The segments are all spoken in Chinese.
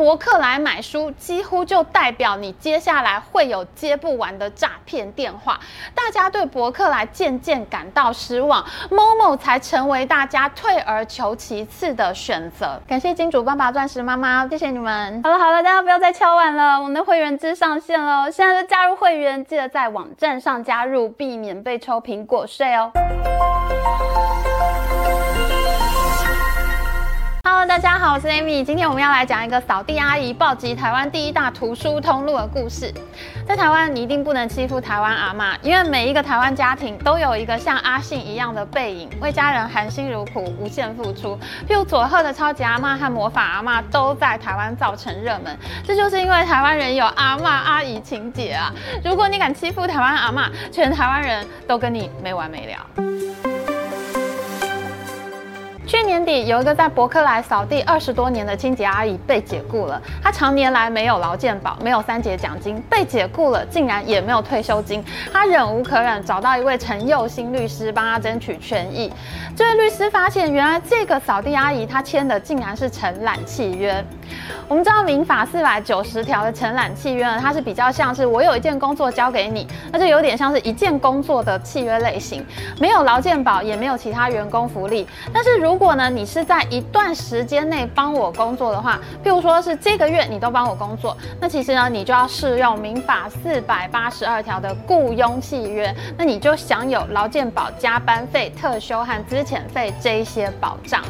博客来买书，几乎就代表你接下来会有接不完的诈骗电话。大家对博客来渐渐感到失望，Momo 才成为大家退而求其次的选择。感谢金主爸爸、钻石妈妈，谢谢你们。好了好了，大家不要再敲碗了，我们的会员制上线了，现在就加入会员，记得在网站上加入，避免被抽苹果税哦。Hello，大家好，我是 Amy。今天我们要来讲一个扫地阿姨暴击台湾第一大图书通路的故事。在台湾，你一定不能欺负台湾阿嬷，因为每一个台湾家庭都有一个像阿信一样的背影，为家人含辛茹苦、无限付出。譬如佐贺的超级阿嬷和魔法阿嬷都在台湾造成热门，这就是因为台湾人有阿嬷阿姨情节啊！如果你敢欺负台湾阿嬷，全台湾人都跟你没完没了。去年底，有一个在伯克莱扫地二十多年的清洁阿姨被解雇了。她常年来没有劳健保，没有三节奖金，被解雇了，竟然也没有退休金。她忍无可忍，找到一位陈佑新律师帮她争取权益。这位律师发现，原来这个扫地阿姨她签的竟然是承揽契约。我们知道民法四百九十条的承揽契约呢，它是比较像是我有一件工作交给你，那就有点像是一件工作的契约类型，没有劳健保，也没有其他员工福利。但是如如果呢，你是在一段时间内帮我工作的话，譬如说是这个月你都帮我工作，那其实呢，你就要适用民法四百八十二条的雇佣契约，那你就享有劳健保、加班费、特休和资遣费这一些保障。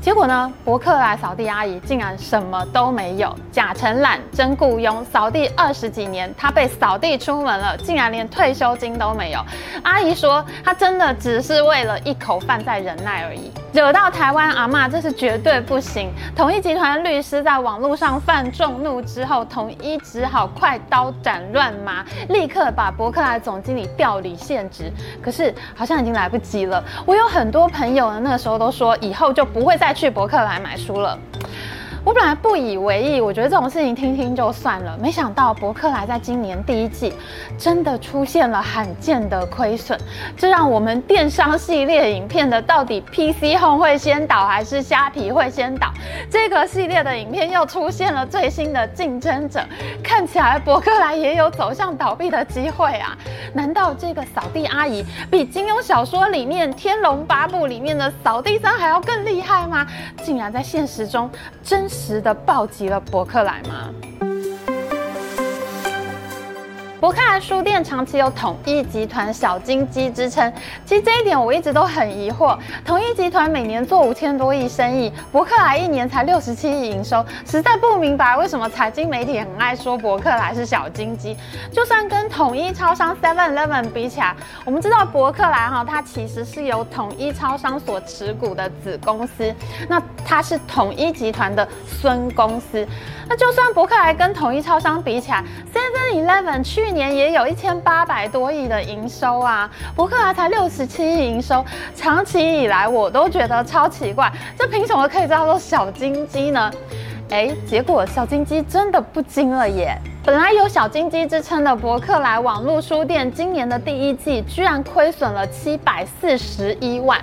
结果呢，博客来扫地阿姨竟然什么都没有，假承揽真雇佣，扫地二十几年，她被扫地出门了，竟然连退休金都没有。阿姨说，她真的只是为了一口饭在忍耐而已。惹到台湾阿嬷，这是绝对不行。统一集团律师在网络上犯众怒之后，统一只好快刀斩乱麻，立刻把博客来总经理调离现职。可是好像已经来不及了。我有很多朋友呢，那个时候都说以后就不会再去博客来买书了。我本来不以为意，我觉得这种事情听听就算了。没想到博客来在今年第一季真的出现了罕见的亏损，这让我们电商系列影片的到底 PC 控会先倒还是虾皮会先倒？这个系列的影片又出现了最新的竞争者，看起来博客来也有走向倒闭的机会啊！难道这个扫地阿姨比金庸小说里面《天龙八部》里面的扫地僧还要更厉害吗？竟然在现实中真实的暴击了博客来吗？博客来书店长期有统一集团小金鸡之称，其实这一点我一直都很疑惑。统一集团每年做五千多亿生意，博客来一年才六十七亿营收，实在不明白为什么财经媒体很爱说博客来是小金鸡。就算跟统一超商 Seven Eleven 比起来，我们知道博客来哈，它其实是由统一超商所持股的子公司，那它是统一集团的孙公司。那就算博客来跟统一超商比起来，Seven Eleven 去年也有一千八百多亿的营收啊，博客来才六十七亿营收，长期以来我都觉得超奇怪，这凭什么可以叫做小金鸡呢？哎，结果小金鸡真的不金了耶！本来有小金鸡之称的博客来网络书店，今年的第一季居然亏损了七百四十一万。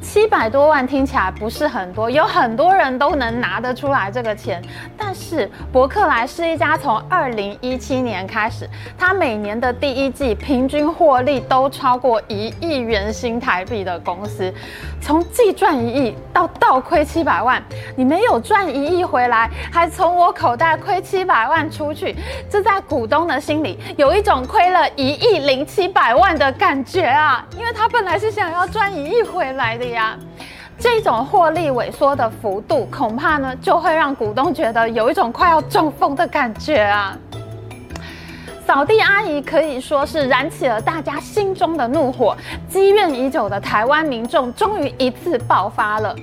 七百多万听起来不是很多，有很多人都能拿得出来这个钱。但是伯克莱是一家从二零一七年开始，它每年的第一季平均获利都超过一亿元新台币的公司。从季赚一亿到倒亏七百万，你没有赚一亿回来，还从我口袋亏七百万出去，这在股东的心里有一种亏了一亿零七百万的感觉啊！因为他本来是想要赚一亿回来的。呀，这种获利萎缩的幅度，恐怕呢就会让股东觉得有一种快要中风的感觉啊。扫地阿姨可以说是燃起了大家心中的怒火，积怨已久的台湾民众终于一次爆发了。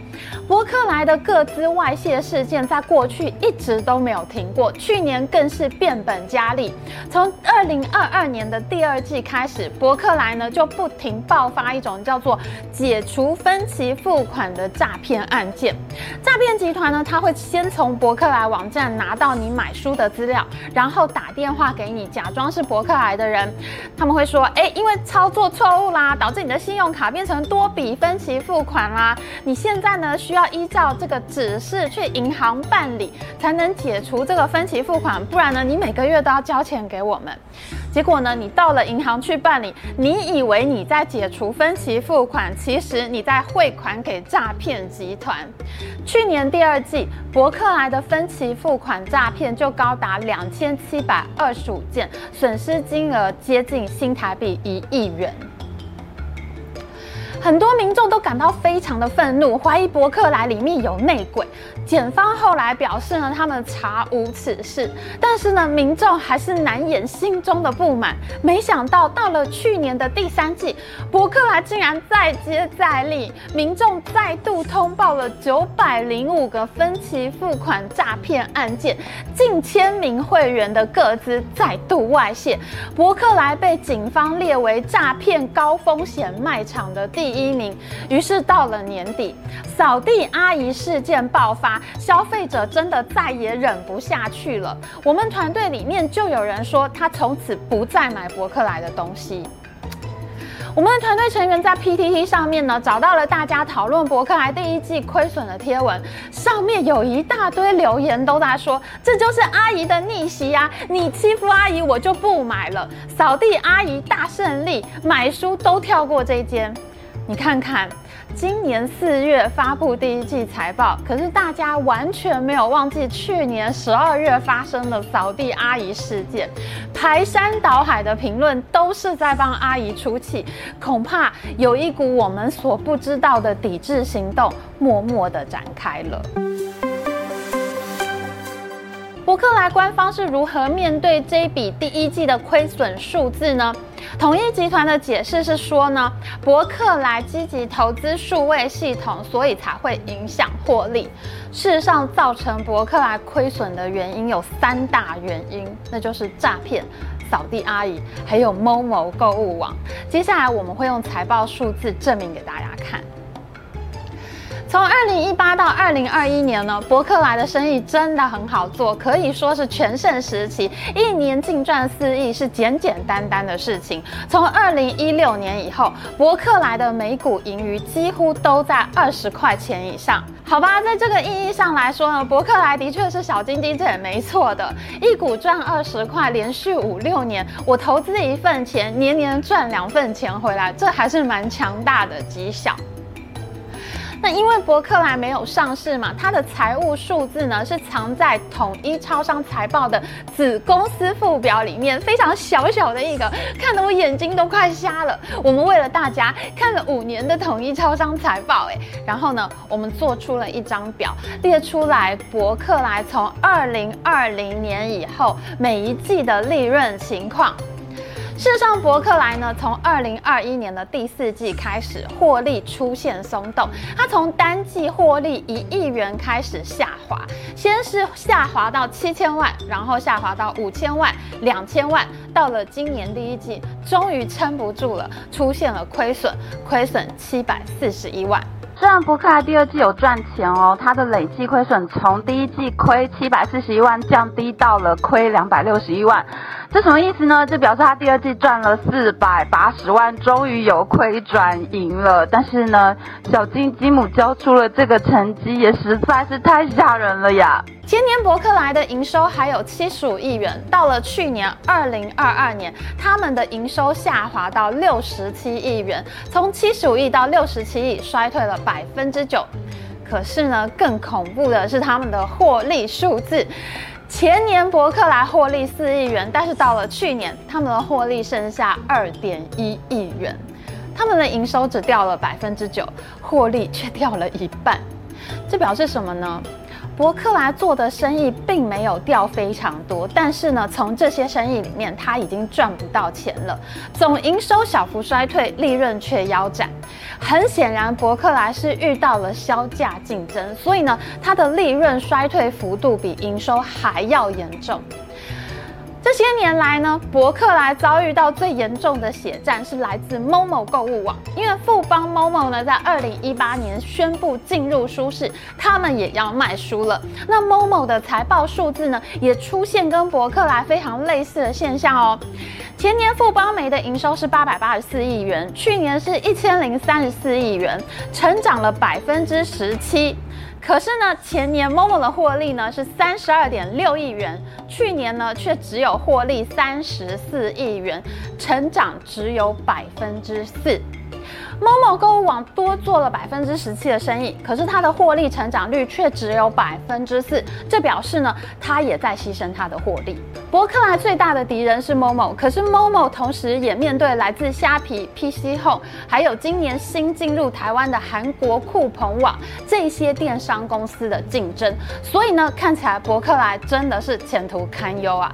博客来的个资外泄事件在过去一直都没有停过，去年更是变本加厉。从二零二二年的第二季开始，博客来呢就不停爆发一种叫做解除分期付款的诈骗案件。诈骗集团呢，他会先从博客来网站拿到你买书的资料，然后打电话给你，假装是博客来的人。他们会说：“哎，因为操作错误啦，导致你的信用卡变成多笔分期付款啦，你现在呢需。”要依照这个指示去银行办理，才能解除这个分期付款，不然呢，你每个月都要交钱给我们。结果呢，你到了银行去办理，你以为你在解除分期付款，其实你在汇款给诈骗集团。去年第二季，伯克来的分期付款诈骗就高达两千七百二十五件，损失金额接近新台币一亿元。很多民众都感到非常的愤怒，怀疑博客来里面有内鬼。检方后来表示呢，他们查无此事，但是呢，民众还是难掩心中的不满。没想到到了去年的第三季，博客来竟然再接再厉，民众再度通报了九百零五个分期付款诈骗案件，近千名会员的个资再度外泄，博客来被警方列为诈骗高风险卖场的第一名。于是到了年底，扫地阿姨事件爆发。消费者真的再也忍不下去了。我们团队里面就有人说，他从此不再买博客来的东西。我们的团队成员在 PTT 上面呢，找到了大家讨论博客来第一季亏损的贴文，上面有一大堆留言都在说，这就是阿姨的逆袭呀！你欺负阿姨，我就不买了。扫地阿姨大胜利，买书都跳过这一间。你看看。今年四月发布第一季财报，可是大家完全没有忘记去年十二月发生的扫地阿姨事件，排山倒海的评论都是在帮阿姨出气，恐怕有一股我们所不知道的抵制行动默默的展开了。博客来官方是如何面对这笔第一季的亏损数字呢？统一集团的解释是说呢，博客来积极投资数位系统，所以才会影响获利。事实上，造成博客来亏损的原因有三大原因，那就是诈骗、扫地阿姨，还有某某购物网。接下来我们会用财报数字证明给大家看。从二零一八到二零二一年呢，博客来的生意真的很好做，可以说是全盛时期，一年净赚四亿是简简单单的事情。从二零一六年以后，博客来的每股盈余几乎都在二十块钱以上。好吧，在这个意义上来说呢，博客来的确是小金鸡，这也没错的。一股赚二十块，连续五六年，我投资一份钱，年年赚两份钱回来，这还是蛮强大的绩效。那因为博客来没有上市嘛，它的财务数字呢是藏在统一超商财报的子公司附表里面，非常小小的一个，看得我眼睛都快瞎了。我们为了大家看了五年的统一超商财报，哎，然后呢，我们做出了一张表，列出来博客来从二零二零年以后每一季的利润情况。事实上，博客来呢，从二零二一年的第四季开始，获利出现松动。它从单季获利一亿元开始下滑，先是下滑到七千万，然后下滑到五千万、两千万，到了今年第一季，终于撑不住了，出现了亏损，亏损七百四十一万。虽然博客来第二季有赚钱哦，它的累计亏损从第一季亏七百四十一万降低到了亏两百六十一万。这什么意思呢？就表示他第二季赚了四百八十万，终于由亏转盈了。但是呢，小金鸡母交出了这个成绩，也实在是太吓人了呀！前年博客来的营收还有七十五亿元，到了去年二零二二年，他们的营收下滑到六十七亿元，从七十五亿到六十七亿，衰退了百分之九。可是呢，更恐怖的是他们的获利数字。前年博客来获利四亿元，但是到了去年，他们的获利剩下二点一亿元，他们的营收只掉了百分之九，获利却掉了一半，这表示什么呢？伯克莱做的生意并没有掉非常多，但是呢，从这些生意里面，他已经赚不到钱了。总营收小幅衰退，利润却腰斩。很显然，伯克莱是遇到了销价竞争，所以呢，它的利润衰退幅度比营收还要严重。这些年来呢，博客来遭遇到最严重的血战是来自 Momo 购物网，因为富邦 Momo 呢，在二零一八年宣布进入书市，他们也要卖书了。那 Momo 的财报数字呢，也出现跟博客来非常类似的现象哦。前年富邦媒的营收是八百八十四亿元，去年是一千零三十四亿元，成长了百分之十七。可是呢，前年 Momo 的获利呢是三十二点六亿元，去年呢却只有获利三十四亿元，成长只有百分之四。Momo 购物网多做了百分之十七的生意，可是它的获利成长率却只有百分之四，这表示呢，它也在牺牲它的获利。博客来最大的敌人是 Momo，可是 Momo 同时也面对来自虾皮、PC Home，还有今年新进入台湾的韩国酷鹏网这些电商公司的竞争，所以呢，看起来博客来真的是前途堪忧啊。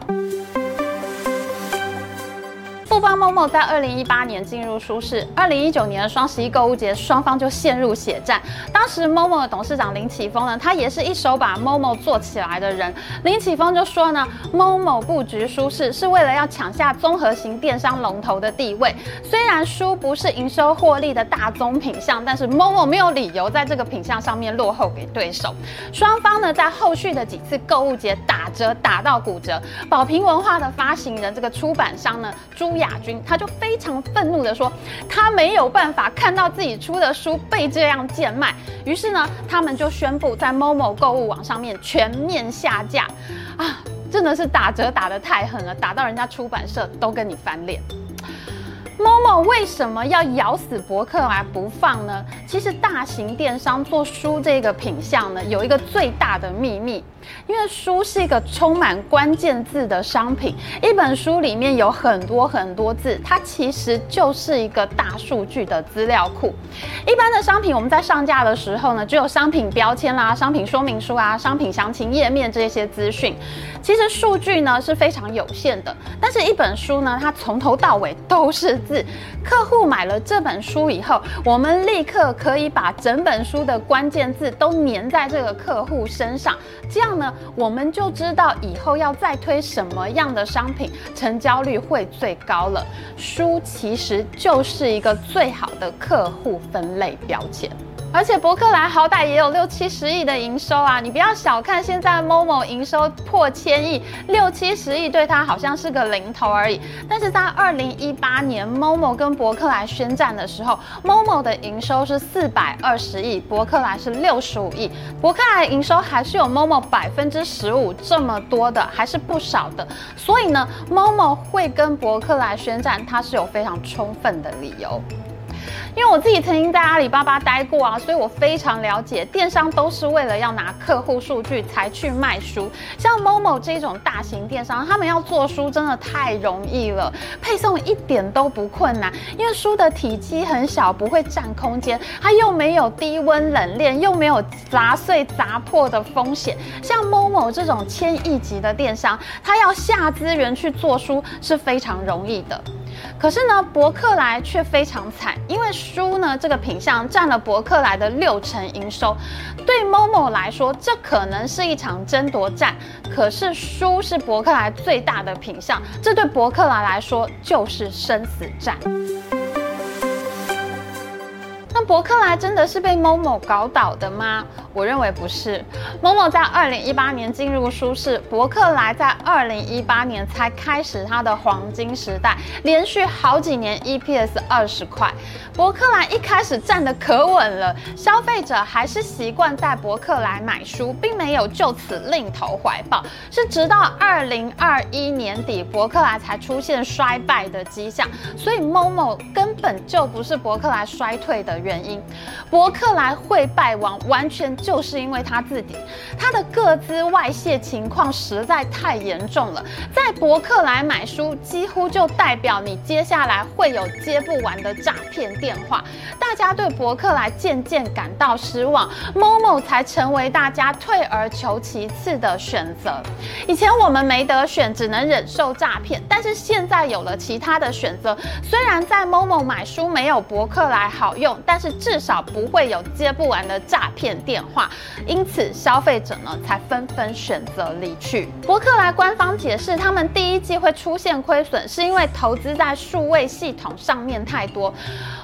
富邦 Momo 在二零一八年进入舒适，二零一九年的双十一购物节，双方就陷入血战。当时 Momo 的董事长林启峰呢，他也是一手把 Momo 做起来的人。林启峰就说呢，Momo 布局舒适是为了要抢下综合型电商龙头的地位。虽然书不是营收获利的大宗品项，但是 Momo 没有理由在这个品项上面落后给对手。双方呢，在后续的几次购物节打折打到骨折。宝瓶文化的发行人这个出版商呢，朱。雅军他就非常愤怒地说，他没有办法看到自己出的书被这样贱卖，于是呢，他们就宣布在 Momo 购物网上面全面下架，啊，真的是打折打得太狠了，打到人家出版社都跟你翻脸。Momo 为什么要咬死博客来不放呢？其实大型电商做书这个品相呢，有一个最大的秘密。因为书是一个充满关键字的商品，一本书里面有很多很多字，它其实就是一个大数据的资料库。一般的商品我们在上架的时候呢，只有商品标签啦、商品说明书啊、商品详情页面这些资讯。其实数据呢是非常有限的，但是一本书呢，它从头到尾都是字。客户买了这本书以后，我们立刻可以把整本书的关键字都粘在这个客户身上，这样。呢，我们就知道以后要再推什么样的商品，成交率会最高了。书其实就是一个最好的客户分类标签。而且博克莱好歹也有六七十亿的营收啊，你不要小看现在 Momo 营收破千亿，六七十亿对它好像是个零头而已。但是在二零一八年 Momo 跟博克莱宣战的时候，Momo 的营收是四百二十亿，博克莱是六十五亿，博克莱营收还是有 Momo 百分之十五这么多的，还是不少的。所以呢，Momo 会跟博克莱宣战，它是有非常充分的理由。因为我自己曾经在阿里巴巴待过啊，所以我非常了解，电商都是为了要拿客户数据才去卖书。像 Momo 这种大型电商，他们要做书真的太容易了，配送一点都不困难，因为书的体积很小，不会占空间，它又没有低温冷链，又没有砸碎砸破的风险。像 Momo 这种千亿级的电商，它要下资源去做书是非常容易的。可是呢，博客来却非常惨，因为书呢这个品相占了博客来的六成营收。对 Momo 来说，这可能是一场争夺战。可是书是博客来最大的品相，这对博客来来说就是生死战。那博客来真的是被 Momo 搞倒的吗？我认为不是，Momo 在二零一八年进入书市，伯克莱在二零一八年才开始它的黄金时代，连续好几年 EPS 二十块，伯克莱一开始站得可稳了，消费者还是习惯在伯克莱买书，并没有就此另投怀抱，是直到二零二一年底，伯克莱才出现衰败的迹象，所以 Momo 根本就不是伯克莱衰退的原因，伯克莱会败亡完全。就是因为他自己，他的个资外泄情况实在太严重了，在博客来买书，几乎就代表你接下来会有接不完的诈骗电话。大家对博客来渐渐感到失望，Momo 才成为大家退而求其次的选择。以前我们没得选，只能忍受诈骗，但是现在有了其他的选择。虽然在 Momo 买书没有博客来好用，但是至少不会有接不完的诈骗电话。话，因此消费者呢才纷纷选择离去。博客来官方解释，他们第一季会出现亏损，是因为投资在数位系统上面太多。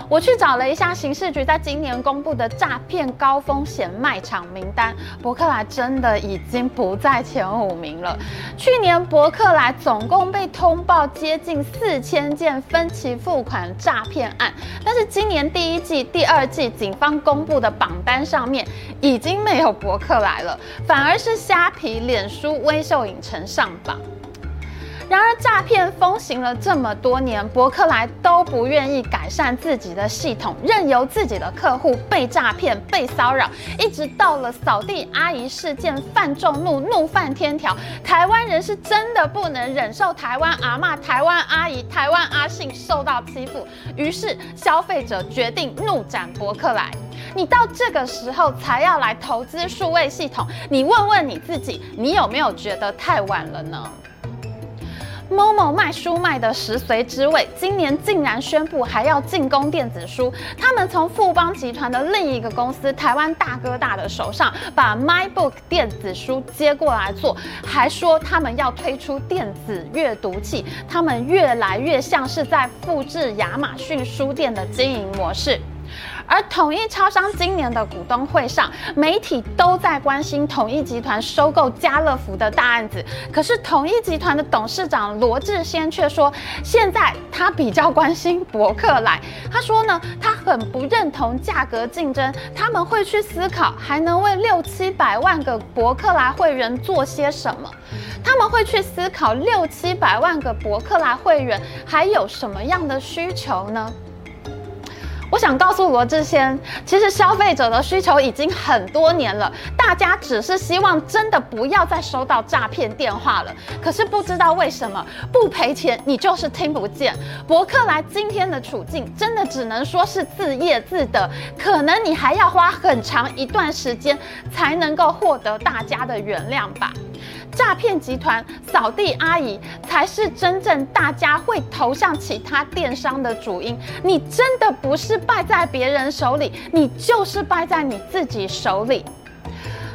我去找了一下刑事局在今年公布的诈骗高风险卖场名单，博客来真的已经不在前五名了。去年博客来总共被通报接近四千件分期付款诈骗案，但是今年第一季、第二季警方公布的榜单上面已已经没有博客来了，反而是虾皮、脸书、微秀影城上榜。然而，诈骗风行了这么多年，博客来都不愿意改善自己的系统，任由自己的客户被诈骗、被骚扰，一直到了扫地阿姨事件，犯众怒，怒犯天条。台湾人是真的不能忍受台湾阿嬷、台湾阿姨、台湾阿信受到欺负，于是消费者决定怒斩博客来。你到这个时候才要来投资数位系统，你问问你自己，你有没有觉得太晚了呢？Momo 卖书卖的食髓知味，今年竟然宣布还要进攻电子书。他们从富邦集团的另一个公司台湾大哥大的手上把 MyBook 电子书接过来做，还说他们要推出电子阅读器。他们越来越像是在复制亚马逊书店的经营模式。而统一超商今年的股东会上，媒体都在关心统一集团收购家乐福的大案子。可是统一集团的董事长罗志先却说，现在他比较关心博客来。他说呢，他很不认同价格竞争，他们会去思考还能为六七百万个博客来会员做些什么。他们会去思考六七百万个博客来会员还有什么样的需求呢？我想告诉罗志先，其实消费者的需求已经很多年了，大家只是希望真的不要再收到诈骗电话了。可是不知道为什么不赔钱，你就是听不见。博客来今天的处境，真的只能说是自业自得，可能你还要花很长一段时间才能够获得大家的原谅吧。诈骗集团扫地阿姨才是真正大家会投向其他电商的主因。你真的不是败在别人手里，你就是败在你自己手里。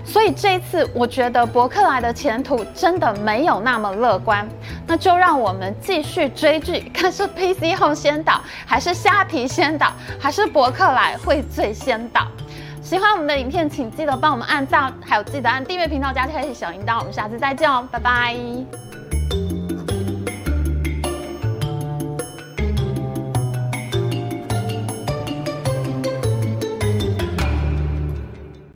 所以这一次，我觉得博客来的前途真的没有那么乐观。那就让我们继续追剧，看是 PC Home 先倒，还是虾皮先倒，还是博客来会最先倒。喜欢我们的影片，请记得帮我们按赞，还有记得按订阅频道加开启小铃铛。我们下次再见哦，拜拜。